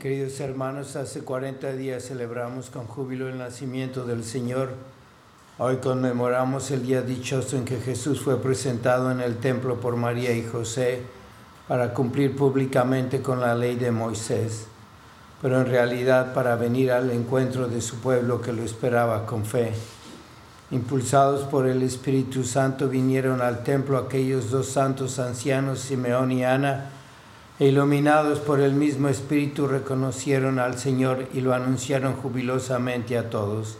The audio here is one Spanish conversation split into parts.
Queridos hermanos, hace 40 días celebramos con júbilo el nacimiento del Señor. Hoy conmemoramos el día dichoso en que Jesús fue presentado en el templo por María y José para cumplir públicamente con la ley de Moisés, pero en realidad para venir al encuentro de su pueblo que lo esperaba con fe. Impulsados por el Espíritu Santo vinieron al templo aquellos dos santos ancianos, Simeón y Ana, e iluminados por el mismo Espíritu reconocieron al Señor y lo anunciaron jubilosamente a todos.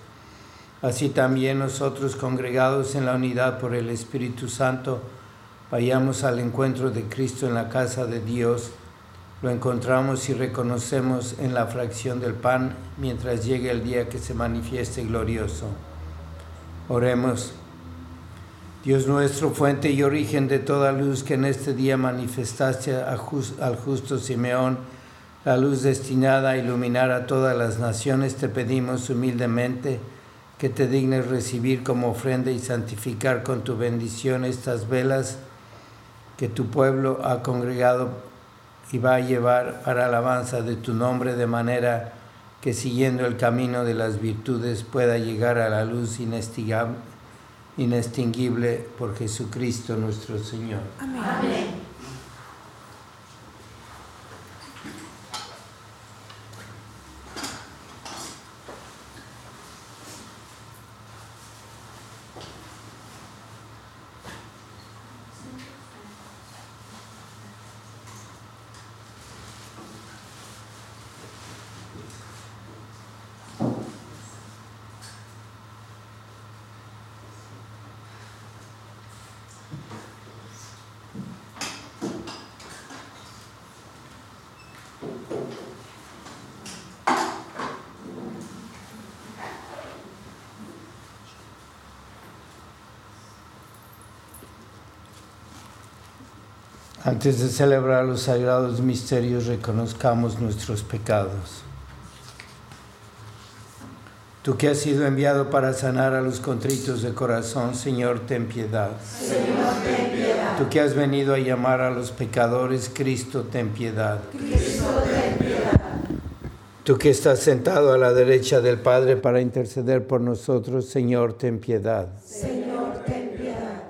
Así también nosotros, congregados en la unidad por el Espíritu Santo, vayamos al encuentro de Cristo en la casa de Dios. Lo encontramos y reconocemos en la fracción del pan mientras llegue el día que se manifieste glorioso. Oremos. Dios nuestro, fuente y origen de toda luz que en este día manifestaste al justo Simeón, la luz destinada a iluminar a todas las naciones, te pedimos humildemente que te dignes recibir como ofrenda y santificar con tu bendición estas velas que tu pueblo ha congregado y va a llevar para alabanza de tu nombre de manera que siguiendo el camino de las virtudes pueda llegar a la luz inestimable inextinguible por Jesucristo nuestro Señor. Amén. Antes de celebrar los sagrados misterios, reconozcamos nuestros pecados. Tú que has sido enviado para sanar a los contritos de corazón, Señor, ten piedad. Señor, ten piedad. Tú que has venido a llamar a los pecadores, Cristo, ten piedad. Cristo, ten piedad. Tú que estás sentado a la derecha del Padre para interceder por nosotros, Señor, ten piedad. Señor,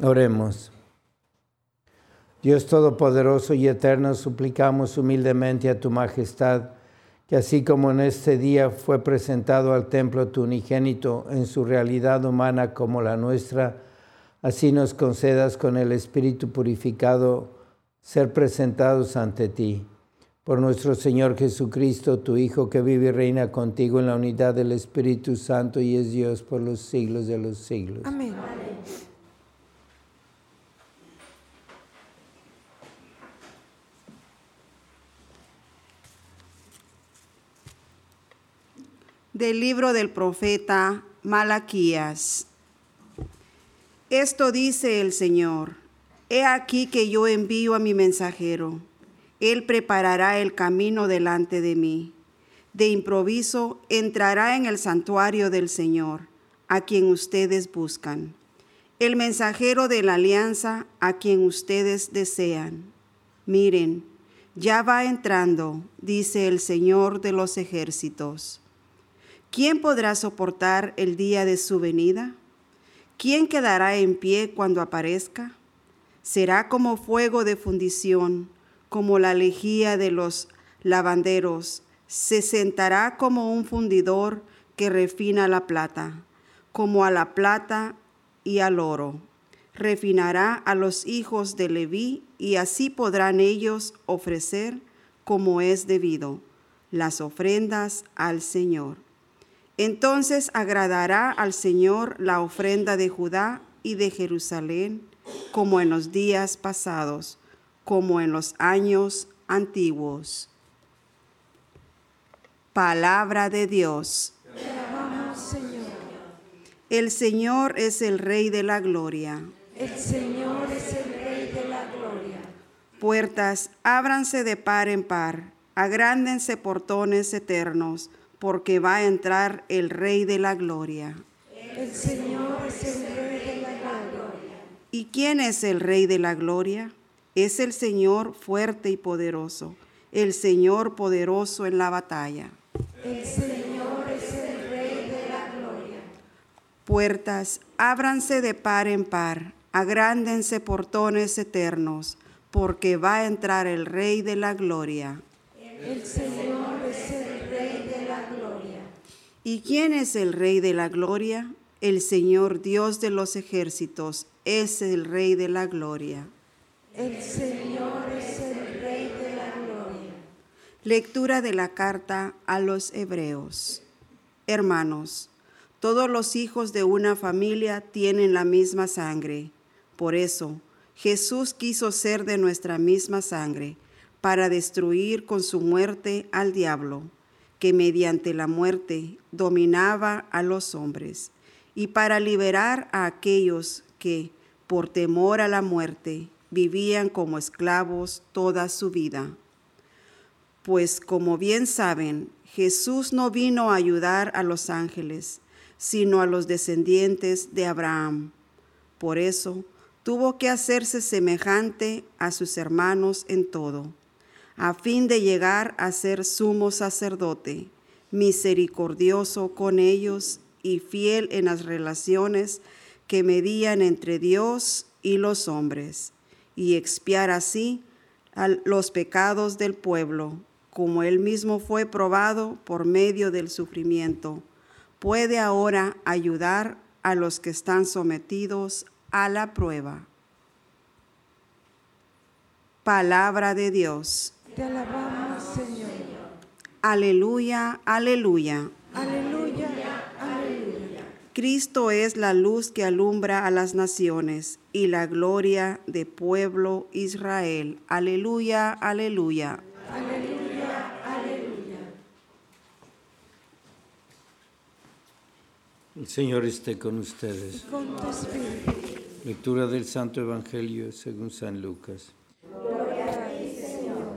Oremos. Dios Todopoderoso y Eterno, suplicamos humildemente a tu majestad, que así como en este día fue presentado al templo tu unigénito en su realidad humana como la nuestra, así nos concedas con el Espíritu purificado ser presentados ante ti por nuestro Señor Jesucristo, tu Hijo, que vive y reina contigo en la unidad del Espíritu Santo y es Dios por los siglos de los siglos. Amén. Del libro del profeta Malaquías. Esto dice el Señor, he aquí que yo envío a mi mensajero él preparará el camino delante de mí. De improviso entrará en el santuario del Señor, a quien ustedes buscan. El mensajero de la alianza, a quien ustedes desean. Miren, ya va entrando, dice el Señor de los ejércitos. ¿Quién podrá soportar el día de su venida? ¿Quién quedará en pie cuando aparezca? Será como fuego de fundición como la lejía de los lavanderos, se sentará como un fundidor que refina la plata, como a la plata y al oro. Refinará a los hijos de Leví y así podrán ellos ofrecer como es debido las ofrendas al Señor. Entonces agradará al Señor la ofrenda de Judá y de Jerusalén, como en los días pasados como en los años antiguos. Palabra de Dios. El Señor es el Rey de la Gloria. El Señor es el Rey de la Gloria. Puertas, ábranse de par en par, agrándense portones eternos, porque va a entrar el Rey de la Gloria. El Señor es el Rey de la Gloria. ¿Y quién es el Rey de la Gloria? Es el Señor fuerte y poderoso, el Señor poderoso en la batalla. El Señor es el Rey de la gloria. Puertas, ábranse de par en par, agrándense portones eternos, porque va a entrar el Rey de la gloria. El Señor es el Rey de la gloria. ¿Y quién es el Rey de la gloria? El Señor Dios de los ejércitos es el Rey de la gloria. El Señor es el Rey de la gloria. Lectura de la carta a los Hebreos. Hermanos, todos los hijos de una familia tienen la misma sangre. Por eso, Jesús quiso ser de nuestra misma sangre, para destruir con su muerte al diablo, que mediante la muerte dominaba a los hombres, y para liberar a aquellos que, por temor a la muerte, vivían como esclavos toda su vida. Pues como bien saben, Jesús no vino a ayudar a los ángeles, sino a los descendientes de Abraham. Por eso tuvo que hacerse semejante a sus hermanos en todo, a fin de llegar a ser sumo sacerdote, misericordioso con ellos y fiel en las relaciones que medían entre Dios y los hombres y expiar así los pecados del pueblo, como él mismo fue probado por medio del sufrimiento. Puede ahora ayudar a los que están sometidos a la prueba. Palabra de Dios. Te alabamos, Señor. Aleluya, aleluya. Aleluya, Cristo es la luz que alumbra a las naciones y la gloria de pueblo Israel. Aleluya, aleluya. Aleluya, aleluya. El Señor esté con ustedes. Con tu espíritu. Lectura del Santo Evangelio según San Lucas. Gloria a ti, Señor.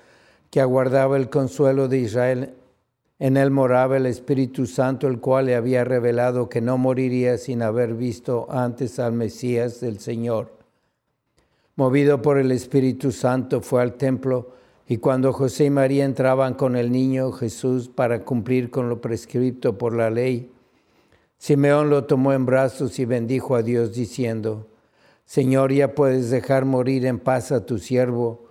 que aguardaba el consuelo de Israel. En él moraba el Espíritu Santo, el cual le había revelado que no moriría sin haber visto antes al Mesías del Señor. Movido por el Espíritu Santo, fue al templo y cuando José y María entraban con el niño Jesús para cumplir con lo prescrito por la ley, Simeón lo tomó en brazos y bendijo a Dios diciendo, Señor, ya puedes dejar morir en paz a tu siervo,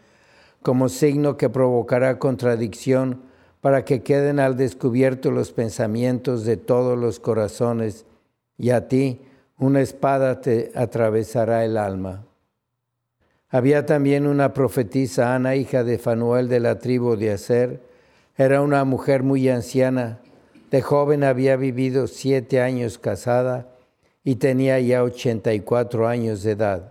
como signo que provocará contradicción para que queden al descubierto los pensamientos de todos los corazones, y a ti una espada te atravesará el alma. Había también una profetisa, Ana, hija de Fanuel de la tribu de Aser. Era una mujer muy anciana. De joven había vivido siete años casada y tenía ya ochenta y cuatro años de edad.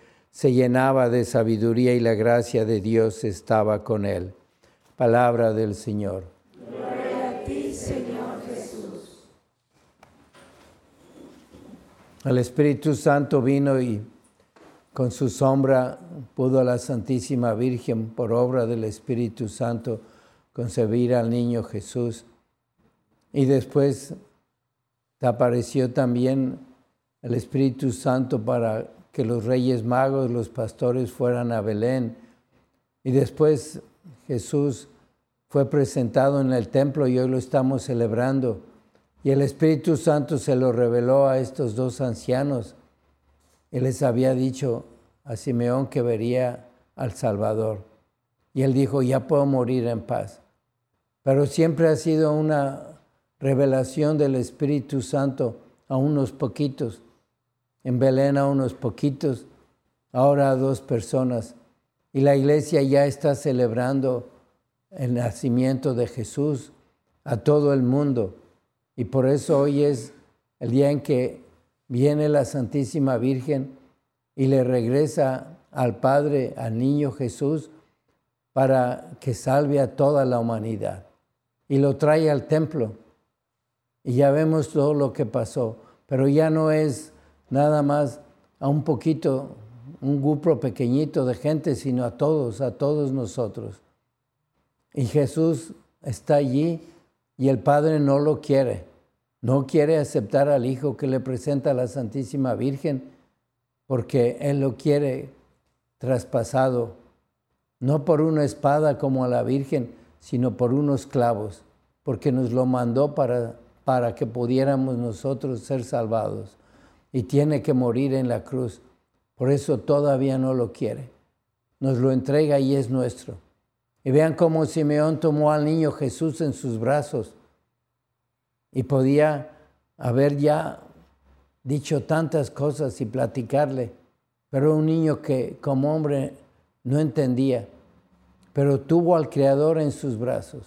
se llenaba de sabiduría y la gracia de Dios estaba con él. Palabra del Señor. Gloria a ti, Señor Jesús. El Espíritu Santo vino y con su sombra pudo la Santísima Virgen, por obra del Espíritu Santo, concebir al niño Jesús. Y después apareció también el Espíritu Santo para que los reyes magos, los pastores fueran a Belén. Y después Jesús fue presentado en el templo y hoy lo estamos celebrando. Y el Espíritu Santo se lo reveló a estos dos ancianos él les había dicho a Simeón que vería al Salvador. Y él dijo, ya puedo morir en paz. Pero siempre ha sido una revelación del Espíritu Santo a unos poquitos. En Belén a unos poquitos, ahora a dos personas. Y la iglesia ya está celebrando el nacimiento de Jesús a todo el mundo. Y por eso hoy es el día en que viene la Santísima Virgen y le regresa al Padre, al niño Jesús, para que salve a toda la humanidad. Y lo trae al templo. Y ya vemos todo lo que pasó. Pero ya no es nada más a un poquito, un grupo pequeñito de gente, sino a todos, a todos nosotros. Y Jesús está allí y el Padre no lo quiere no quiere aceptar al Hijo que le presenta a la Santísima Virgen porque Él lo quiere traspasado, no por una espada como a la Virgen, sino por unos clavos, porque nos lo mandó para, para que pudiéramos nosotros ser salvados. Y tiene que morir en la cruz. Por eso todavía no lo quiere. Nos lo entrega y es nuestro. Y vean cómo Simeón tomó al niño Jesús en sus brazos y podía haber ya dicho tantas cosas y platicarle, pero un niño que como hombre no entendía, pero tuvo al Creador en sus brazos.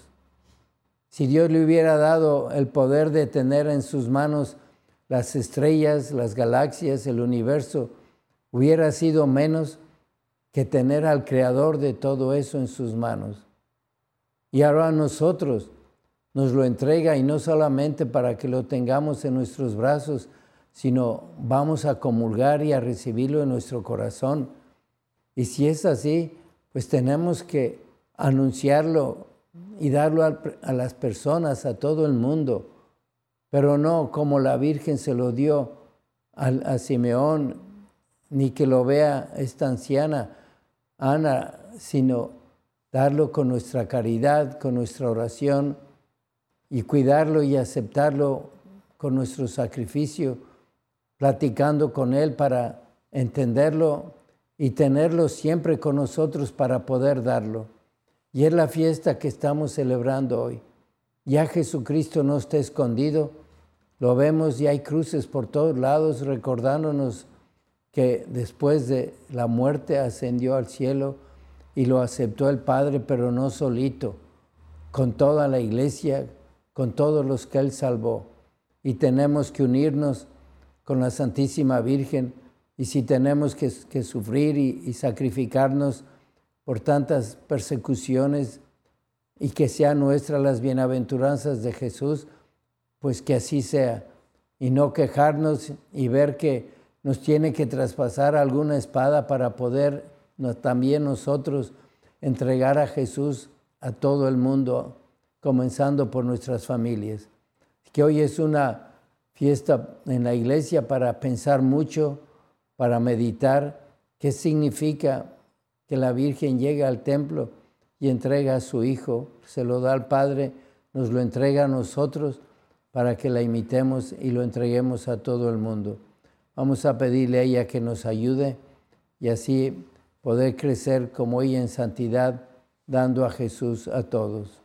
Si Dios le hubiera dado el poder de tener en sus manos las estrellas, las galaxias, el universo, hubiera sido menos que tener al Creador de todo eso en sus manos. Y ahora nosotros, nos lo entrega y no solamente para que lo tengamos en nuestros brazos, sino vamos a comulgar y a recibirlo en nuestro corazón. Y si es así, pues tenemos que anunciarlo y darlo a, las personas, a todo el mundo, pero no como la Virgen se lo dio a, Simeón, ni que lo vea esta anciana Ana, sino darlo con nuestra caridad, con nuestra oración y cuidarlo y aceptarlo con nuestro sacrificio, platicando con Él para entenderlo y tenerlo siempre con nosotros para poder darlo. Y es la fiesta que estamos celebrando hoy. Ya Jesucristo no está escondido, lo vemos y hay cruces por todos lados recordándonos que después de la muerte ascendió al cielo y lo aceptó el Padre, pero no solito, con toda la iglesia, con todos los que Él salvó. Y tenemos que unirnos con la Santísima Virgen y si tenemos que, sufrir y, sacrificarnos por tantas persecuciones y que sean nuestras las bienaventuranzas de Jesús, pues que así sea. Y no quejarnos y ver que nos tiene que traspasar alguna espada para poder también nosotros entregar a Jesús a todo el mundo, comenzando por nuestras familias. Que hoy es una fiesta en la iglesia para pensar mucho para meditar qué significa que la Virgen llega al templo y entrega a su Hijo, se lo da al Padre, nos lo entrega a nosotros para que la imitemos y lo entreguemos a todo el mundo. Vamos a pedirle a ella que nos ayude y así poder crecer como ella en santidad, dando a Jesús a todos.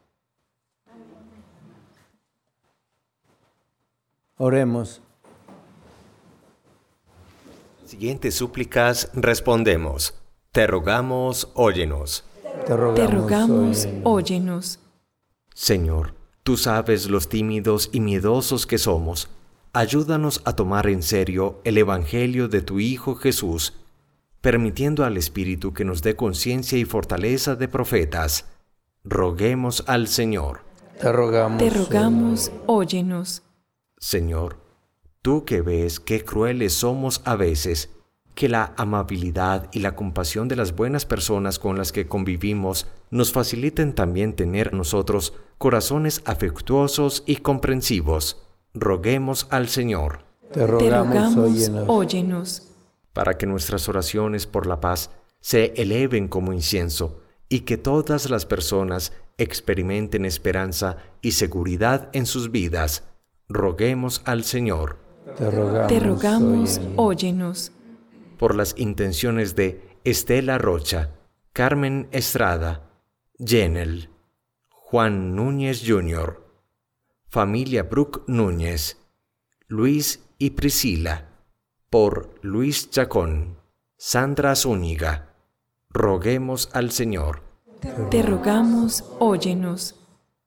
Oremos. Siguientes súplicas respondemos. Te rogamos, óyenos. Te rogamos, óyenos. Señor, tú sabes los tímidos y miedosos que somos. Ayúdanos a tomar en serio el Evangelio de tu Hijo Jesús, permitiendo al Espíritu que nos dé conciencia y fortaleza de profetas. Roguemos al Señor. Te rogamos, Te rogamos óyenos. Señor, Tú que ves qué crueles somos a veces, que la amabilidad y la compasión de las buenas personas con las que convivimos nos faciliten también tener nosotros corazones afectuosos y comprensivos. Roguemos al Señor. Te rogamos, óyenos. Para que nuestras oraciones por la paz se eleven como incienso y que todas las personas experimenten esperanza y seguridad en sus vidas. Roguemos al Señor. Te rogamos, óyenos. Por las intenciones de Estela Rocha, Carmen Estrada, Jenel, Juan Núñez Jr., familia Brook Núñez, Luis y Priscila, por Luis Chacón, Sandra Zúñiga, roguemos al Señor. Te rogamos, óyenos.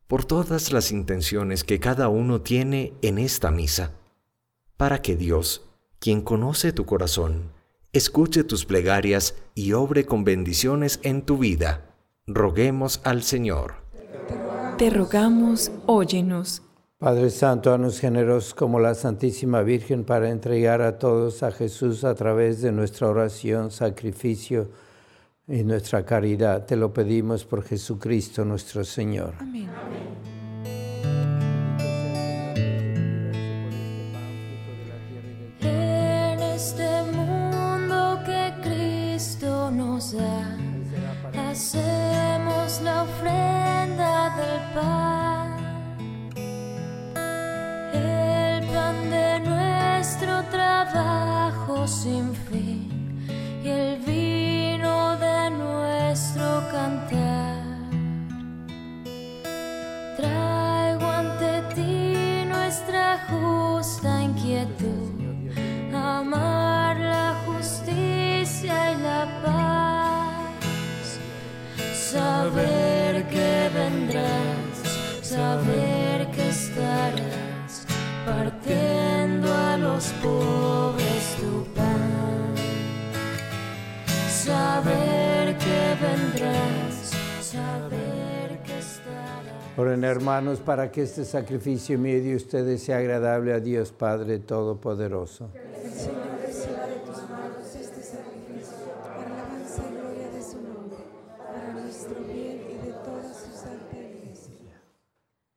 Por todas las intenciones que cada uno tiene en esta misa para que Dios, quien conoce tu corazón, escuche tus plegarias y obre con bendiciones en tu vida. Roguemos al Señor. Te rogamos, óyenos. Padre Santo, nos generosos como la Santísima Virgen para entregar a todos a Jesús a través de nuestra oración, sacrificio y nuestra caridad. Te lo pedimos por Jesucristo nuestro Señor. Amén. Pobres tu pan, saber que vendrás, saber que estarás. Oren hermanos para que este sacrificio mío de ustedes sea agradable a Dios Padre Todopoderoso.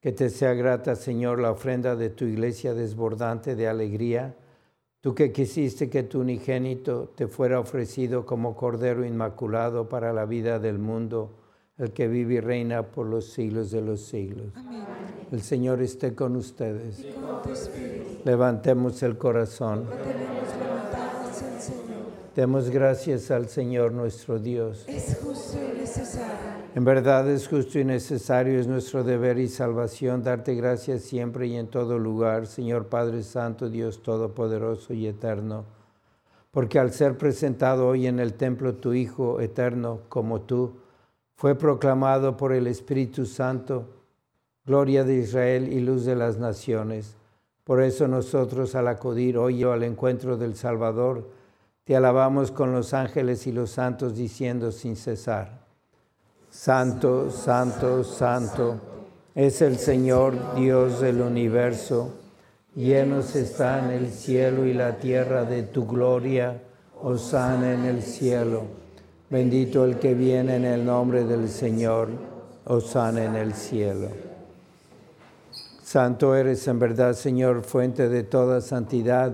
Que te sea grata, Señor, la ofrenda de tu iglesia desbordante de alegría, Tú que quisiste que tu unigénito te fuera ofrecido como Cordero Inmaculado para la vida del mundo, el que vive y reina por los siglos de los siglos. Amén. El Señor esté con ustedes. Y con tu. Levantemos el corazón. Demos gracias al Señor nuestro Dios. Es justo y necesario. En verdad es justo y necesario, es nuestro deber y salvación darte gracias siempre y en todo lugar, Señor Padre Santo, Dios Todopoderoso y Eterno, porque al ser presentado hoy en el templo tu Hijo eterno como tú, fue proclamado por el Espíritu Santo, gloria de Israel y luz de las naciones. Por eso nosotros al acudir hoy al encuentro del Salvador, te alabamos con los ángeles y los santos diciendo sin cesar. Santo, santo, santo es el Señor Dios del universo. Llenos están el cielo y la tierra de tu gloria. Osana en el cielo. Bendito el que viene en el nombre del Señor. Osana en el cielo. Santo eres en verdad, Señor, fuente de toda santidad.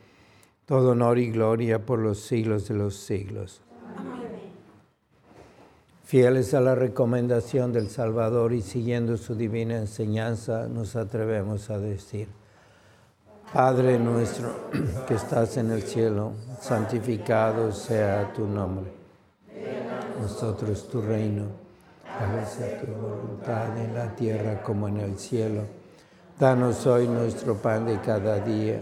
todo honor y gloria por los siglos de los siglos. Amén. Fieles a la recomendación del Salvador y siguiendo su divina enseñanza, nos atrevemos a decir, Padre nuestro que estás en el cielo, santificado sea tu nombre. Nosotros tu reino, hágase tu voluntad en la tierra como en el cielo. Danos hoy nuestro pan de cada día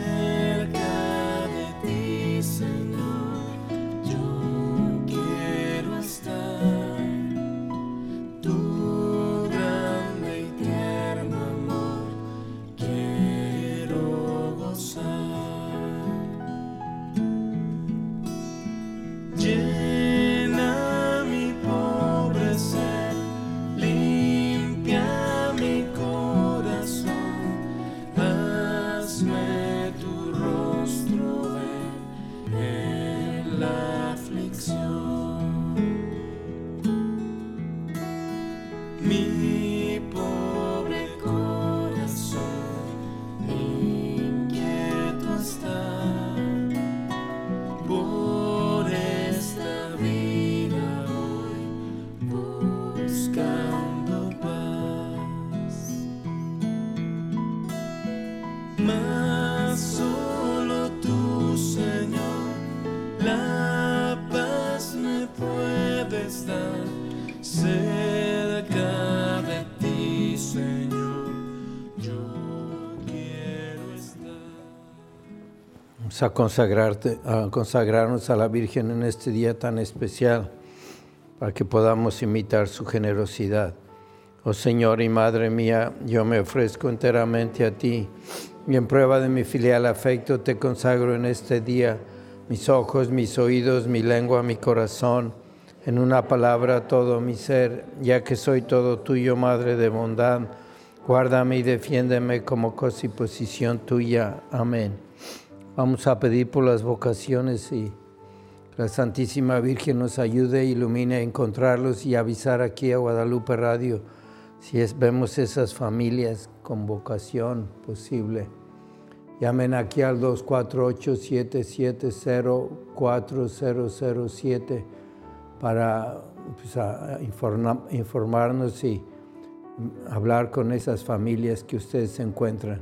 A, consagrarte, a consagrarnos a la Virgen en este día tan especial para que podamos imitar su generosidad. Oh Señor y Madre mía, yo me ofrezco enteramente a ti y en prueba de mi filial afecto te consagro en este día mis ojos, mis oídos, mi lengua, mi corazón, en una palabra todo mi ser, ya que soy todo tuyo, Madre de bondad. Guárdame y defiéndeme como cosa y posición tuya. Amén. Vamos a pedir por las vocaciones y la Santísima Virgen nos ayude, ilumine a encontrarlos y avisar aquí a Guadalupe Radio si vemos esas familias con vocación posible. Llamen aquí al 248-770-4007 para pues, a informa- informarnos y hablar con esas familias que ustedes encuentran.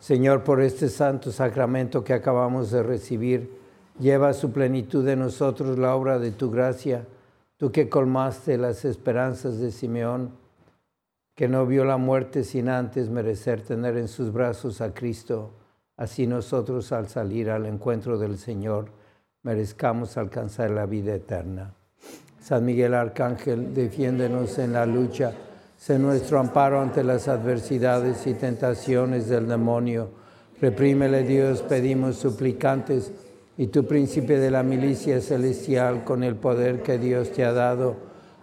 Señor, por este santo sacramento que acabamos de recibir, lleva a su plenitud de nosotros la obra de tu gracia, tú que colmaste las esperanzas de Simeón, que no vio la muerte sin antes merecer tener en sus brazos a Cristo, así nosotros al salir al encuentro del Señor merezcamos alcanzar la vida eterna. San Miguel Arcángel, defiéndenos en la lucha Sé nuestro amparo ante las adversidades y tentaciones del demonio. Reprímele Dios, pedimos suplicantes, y tu príncipe de la milicia celestial, con el poder que Dios te ha dado,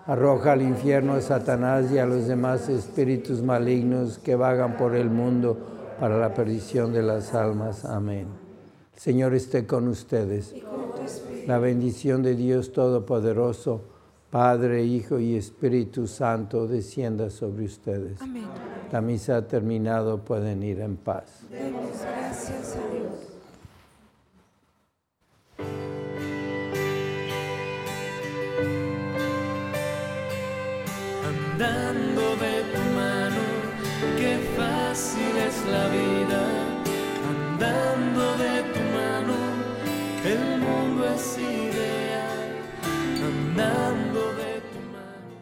arroja al infierno a Satanás y a los demás espíritus malignos que vagan por el mundo para la perdición de las almas. Amén. El Señor esté con ustedes. La bendición de Dios Todopoderoso. Padre, Hijo y Espíritu Santo, descienda sobre ustedes. Amén. La misa ha terminado, pueden ir en paz. Demos gracias a Dios. Andando de tu mano, qué fácil es la vida. Andando de tu mano, el mundo es ideal.